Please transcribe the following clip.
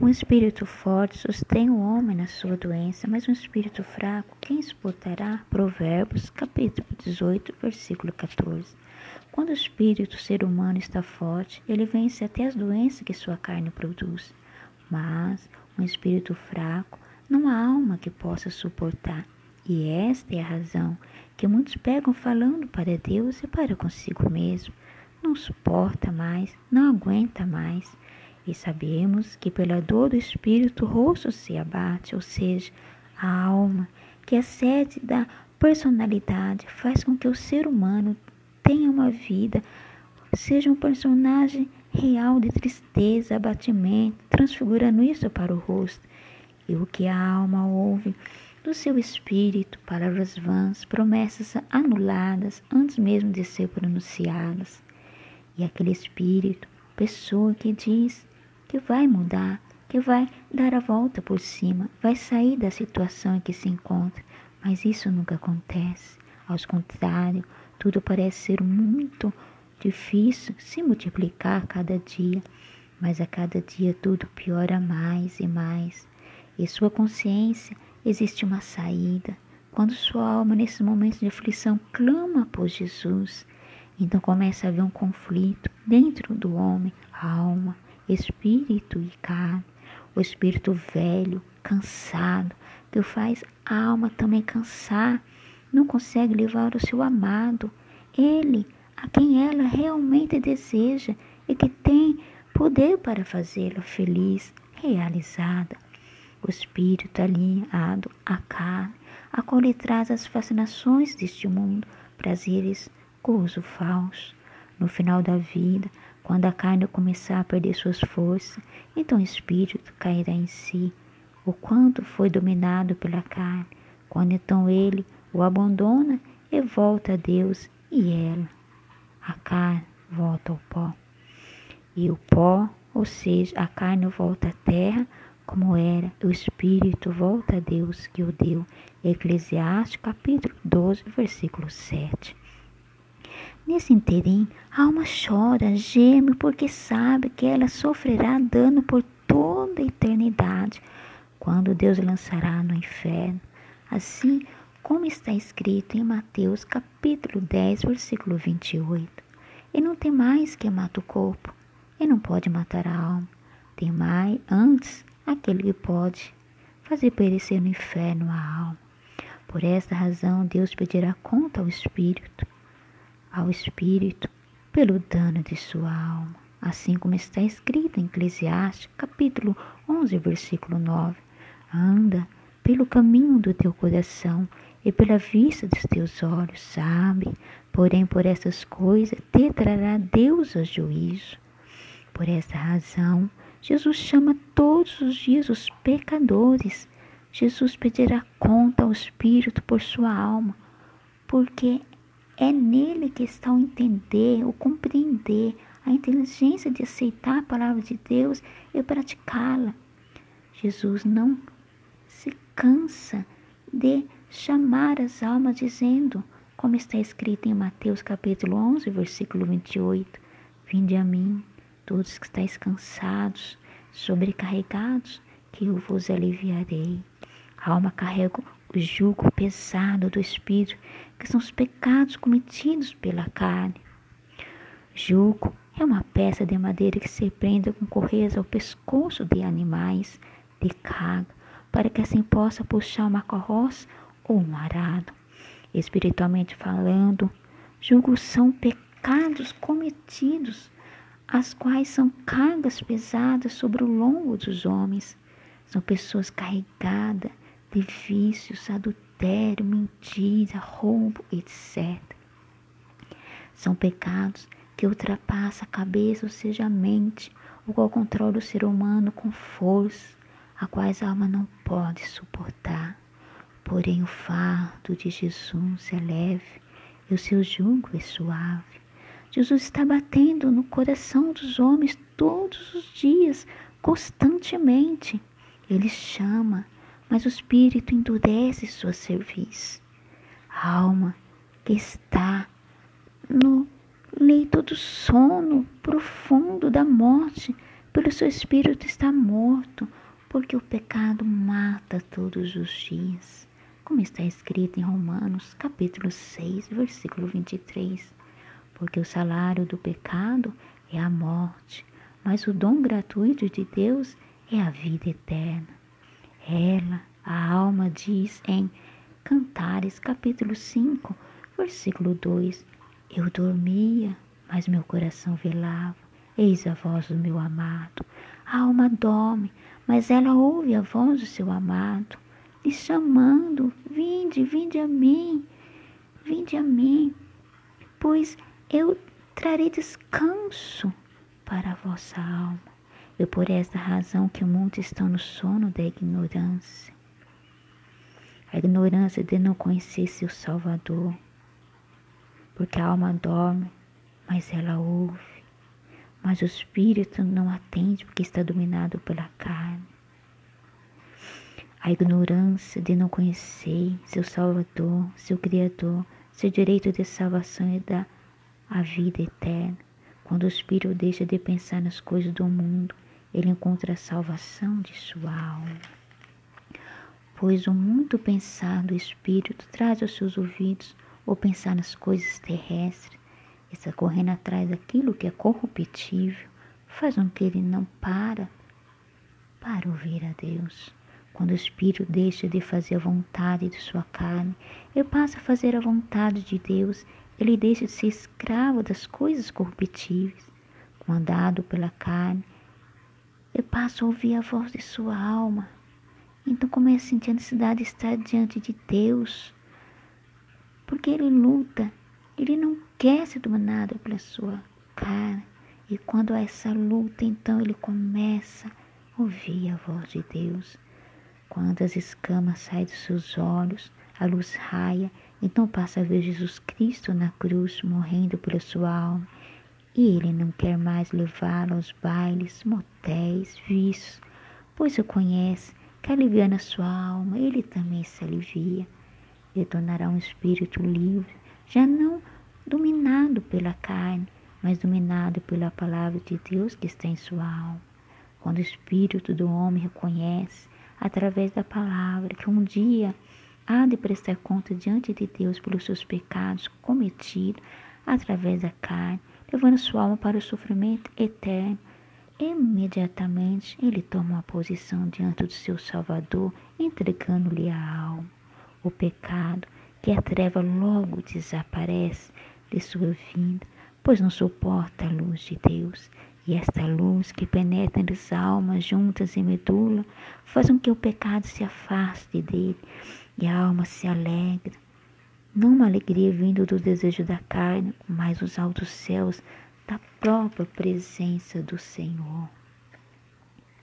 Um espírito forte sustém o homem na sua doença, mas um espírito fraco, quem suportará? Provérbios, capítulo 18, versículo 14. Quando o espírito ser humano está forte, ele vence até as doenças que sua carne produz. Mas um espírito fraco, não há alma que possa suportar. E esta é a razão que muitos pegam falando para Deus e para consigo mesmo. Não suporta mais, não aguenta mais e sabemos que pela dor do espírito o rosto se abate, ou seja, a alma, que é sede da personalidade, faz com que o ser humano tenha uma vida, seja um personagem real de tristeza, abatimento, transfigurando isso para o rosto. E o que a alma ouve do seu espírito, palavras vãs, promessas anuladas antes mesmo de ser pronunciadas. E aquele espírito, pessoa que diz que vai mudar, que vai dar a volta por cima, vai sair da situação em que se encontra. Mas isso nunca acontece. Ao contrário, tudo parece ser muito difícil se multiplicar a cada dia, mas a cada dia tudo piora mais e mais. E sua consciência existe uma saída. Quando sua alma, nesses momentos de aflição, clama por Jesus, então começa a haver um conflito dentro do homem, a alma, espírito e carne, o espírito velho, cansado, que faz a alma também cansar, não consegue levar o seu amado, ele, a quem ela realmente deseja e que tem poder para fazê-la feliz, realizada. O espírito alinhado à carne, a qual lhe traz as fascinações deste mundo, prazeres, gozo falso. No final da vida, quando a carne começar a perder suas forças, então o espírito cairá em si, o quanto foi dominado pela carne, quando então ele o abandona e volta a Deus e ela, a carne, volta ao pó. E o pó, ou seja, a carne volta à terra como era, o espírito volta a Deus que o deu. Eclesiastes capítulo 12, versículo 7. Nesse interim, a alma chora, geme, porque sabe que ela sofrerá dano por toda a eternidade, quando Deus lançará no inferno. Assim como está escrito em Mateus capítulo 10, versículo 28. E não tem mais que mata o corpo, e não pode matar a alma. Tem mais antes aquele que pode fazer perecer no inferno a alma. Por esta razão, Deus pedirá conta ao Espírito ao espírito pelo dano de sua alma, assim como está escrito em Eclesiastes, capítulo 11, versículo 9. Anda pelo caminho do teu coração e pela vista dos teus olhos, sabe? Porém, por essas coisas te trará Deus a juízo. Por essa razão, Jesus chama todos os dias os pecadores. Jesus pedirá conta ao Espírito por sua alma, porque é nele que está o entender, o compreender, a inteligência de aceitar a palavra de Deus e praticá-la. Jesus não se cansa de chamar as almas dizendo, como está escrito em Mateus capítulo 11, versículo 28, Vinde a mim, todos que estáis cansados, sobrecarregados, que eu vos aliviarei. A alma carrega o jugo pesado do espírito, que são os pecados cometidos pela carne. Jugo é uma peça de madeira que se prende com correias ao pescoço de animais de carga, para que assim possa puxar uma carroça ou um arado. Espiritualmente falando, julgos são pecados cometidos, as quais são cargas pesadas sobre o lombo dos homens. São pessoas carregadas de vícios, adultério, mentira, roubo, etc. São pecados que ultrapassam a cabeça, ou seja, a mente, o qual controla o ser humano com força, a quais a alma não pode suportar. Porém, o fardo de Jesus é leve e o seu jugo é suave. Jesus está batendo no coração dos homens todos os dias, constantemente. Ele chama, mas o espírito endurece sua cerviz. A alma que está no leito do sono profundo da morte pelo seu espírito está morto, porque o pecado mata todos os dias. Como está escrito em Romanos, capítulo 6, versículo 23. Porque o salário do pecado é a morte, mas o dom gratuito de Deus é a vida eterna. Ela, a alma, diz em Cantares, capítulo 5, versículo 2: Eu dormia, mas meu coração velava. Eis a voz do meu amado. A alma dorme, mas ela ouve a voz do seu amado, lhe chamando: Vinde, vinde a mim, vinde a mim, pois eu trarei descanso para a vossa alma. E por esta razão que muitos estão no sono da ignorância. A ignorância de não conhecer seu Salvador. Porque a alma dorme, mas ela ouve. Mas o espírito não atende porque está dominado pela carne. A ignorância de não conhecer seu Salvador, seu Criador, seu direito de salvação e da a vida eterna. Quando o espírito deixa de pensar nas coisas do mundo, ele encontra a salvação de sua alma. Pois o muito pensar do espírito traz aos seus ouvidos o pensar nas coisas terrestres, está correndo atrás daquilo que é corruptível, faz com que ele não para para ouvir a Deus. Quando o espírito deixa de fazer a vontade de sua carne, ele passa a fazer a vontade de Deus ele deixa de ser escravo das coisas corruptíveis, comandado pela carne. Ele passa a ouvir a voz de sua alma. Então começa a sentir a necessidade de estar diante de Deus. Porque ele luta, ele não quer ser dominado pela sua carne. E quando há essa luta, então ele começa a ouvir a voz de Deus. Quando as escamas saem dos seus olhos, a luz raia, então passa a ver Jesus Cristo na cruz, morrendo pela sua alma. E ele não quer mais levá-lo aos bailes, motéis, vícios, pois o conhece que aliviando a sua alma, ele também se alivia. Ele tornará um espírito livre, já não dominado pela carne, mas dominado pela palavra de Deus que está em sua alma. Quando o espírito do homem reconhece, através da palavra, que um dia há de prestar conta diante de Deus pelos seus pecados cometidos através da carne, levando sua alma para o sofrimento eterno. Imediatamente ele toma uma posição diante do seu Salvador, entregando-lhe a alma. O pecado, que a treva logo desaparece de sua vida, pois não suporta a luz de Deus. E esta luz que penetra nas almas juntas em medula faz com que o pecado se afaste dele e a alma se alegra. Não uma alegria vindo do desejo da carne, mas os altos céus da própria presença do Senhor.